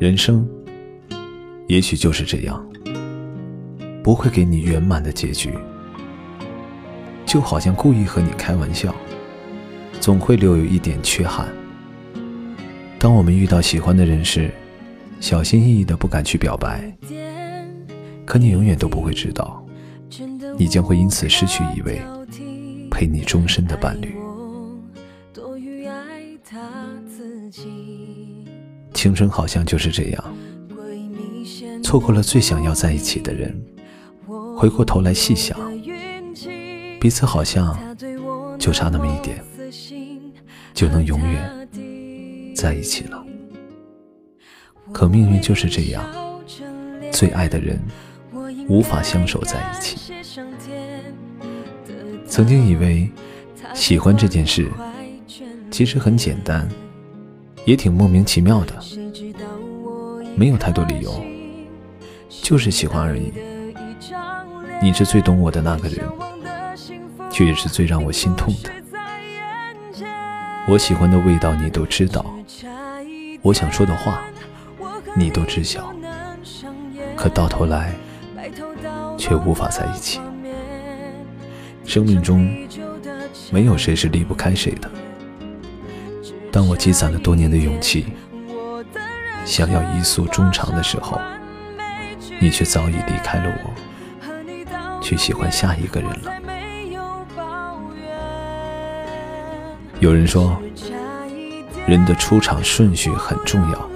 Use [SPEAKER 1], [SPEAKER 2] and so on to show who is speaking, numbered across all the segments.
[SPEAKER 1] 人生也许就是这样，不会给你圆满的结局，就好像故意和你开玩笑，总会留有一点缺憾。当我们遇到喜欢的人时，小心翼翼的不敢去表白，可你永远都不会知道，你将会因此失去一位陪你终身的伴侣。青春好像就是这样，错过了最想要在一起的人，回过头来细想，彼此好像就差那么一点，就能永远在一起了。可命运就是这样，最爱的人无法相守在一起。曾经以为喜欢这件事其实很简单。也挺莫名其妙的，没有太多理由，就是喜欢而已。你是最懂我的那个人，却也是最让我心痛的。我喜欢的味道你都知道，我想说的话你都知晓，可到头来却无法在一起。生命中没有谁是离不开谁的。当我积攒了多年的勇气，想要一诉衷肠的时候，你却早已离开了我，去喜欢下一个人了。有人说，人的出场顺序很重要，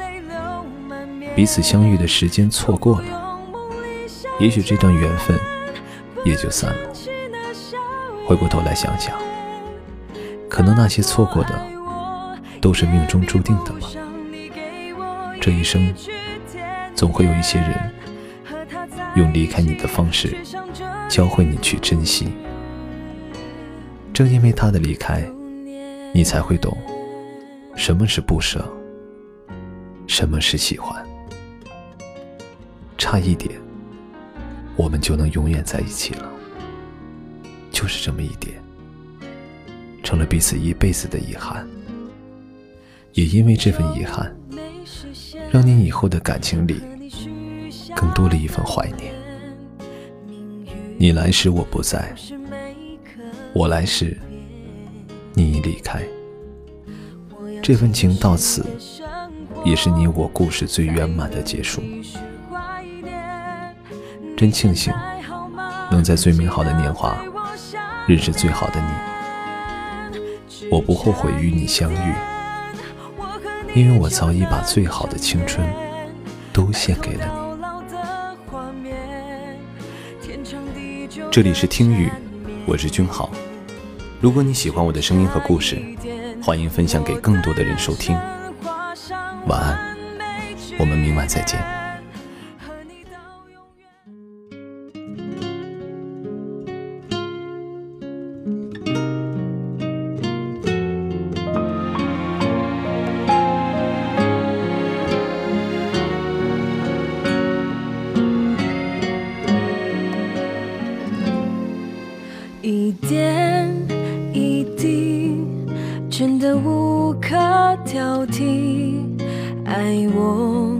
[SPEAKER 1] 彼此相遇的时间错过了，也许这段缘分也就散了。回过头来想想，可能那些错过的。都是命中注定的吗。这一生，总会有一些人，用离开你的方式，教会你去珍惜。正因为他的离开，你才会懂，什么是不舍，什么是喜欢。差一点，我们就能永远在一起了。就是这么一点，成了彼此一辈子的遗憾。也因为这份遗憾，让你以后的感情里更多了一份怀念。你来时我不在，我来时你已离开。这份情到此，也是你我故事最圆满的结束。真庆幸能在最美好的年华认识最好的你，我不后悔与你相遇。因为我早已把最好的青春都献给了你。这里是听雨，我是君豪。如果你喜欢我的声音和故事，欢迎分享给更多的人收听。晚安，我们明晚再见。
[SPEAKER 2] 挑剔。爱我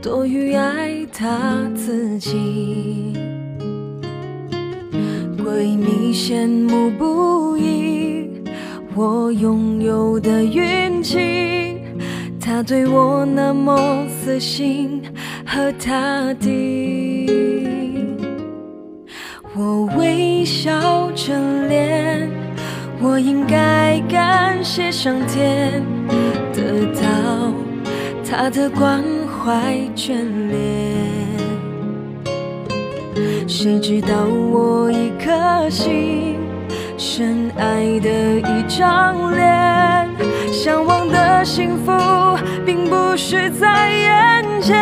[SPEAKER 2] 多于爱他自己，闺蜜羡慕不已。我拥有的运气，他对我那么死心和他地。我微笑着脸，我应该感谢上天，得到他的关怀眷恋。谁知道我一颗心，深爱的一张脸，向往的幸福并不是在眼前，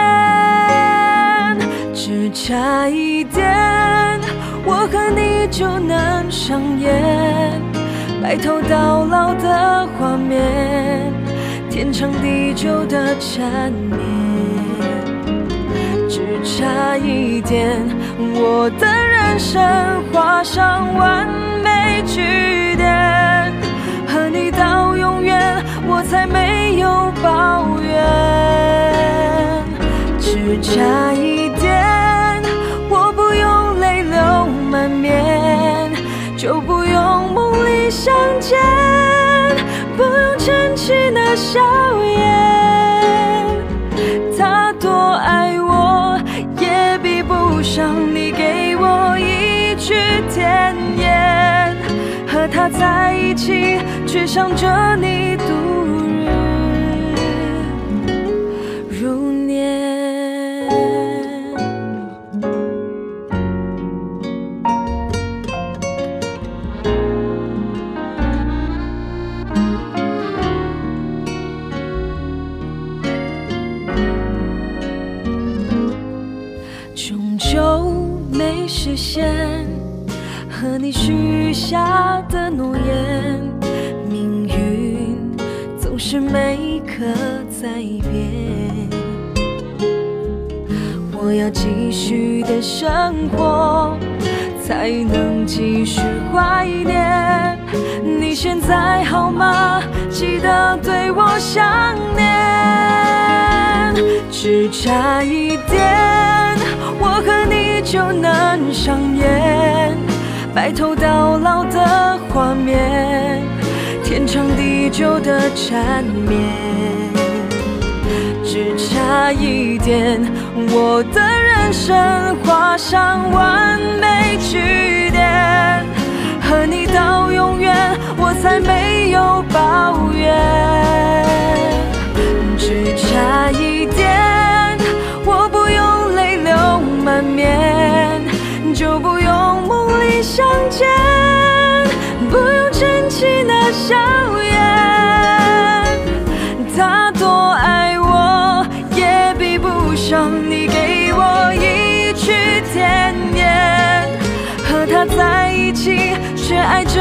[SPEAKER 2] 只差一点。我和你就能上演白头到老的画面，天长地久的缠绵。只差一点，我的人生画上完美句点，和你到永远，我才没有抱怨。只差一起那笑颜。他多爱我，也比不上你给我一句甜言。和他在一起，却想着你独你许下的诺言，命运总是每刻在变。我要继续的生活，才能继续怀念。你现在好吗？记得对我想念，只差一点，我和你就能上演白头到老的画面，天长地久的缠绵。只差一点，我的人生画上完美句点，和你到永远，我才没有抱笑颜。他多爱我，也比不上你给我一句甜言。和他在一起，却爱着。